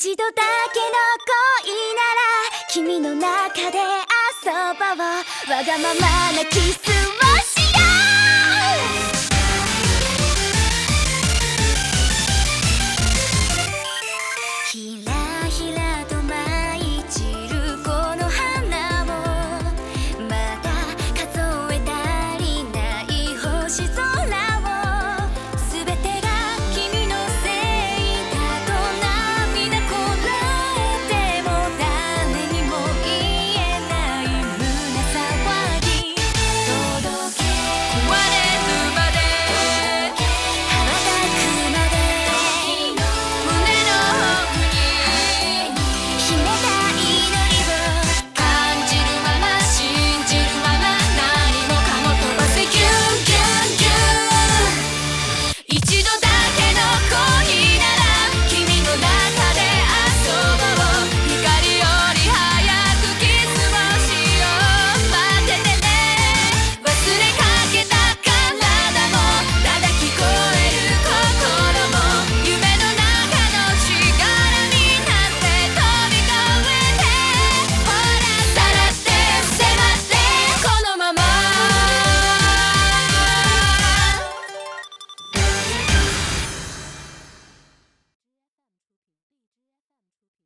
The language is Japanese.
一度だけの恋なら君の中で遊ぼうわがままなキスをしよう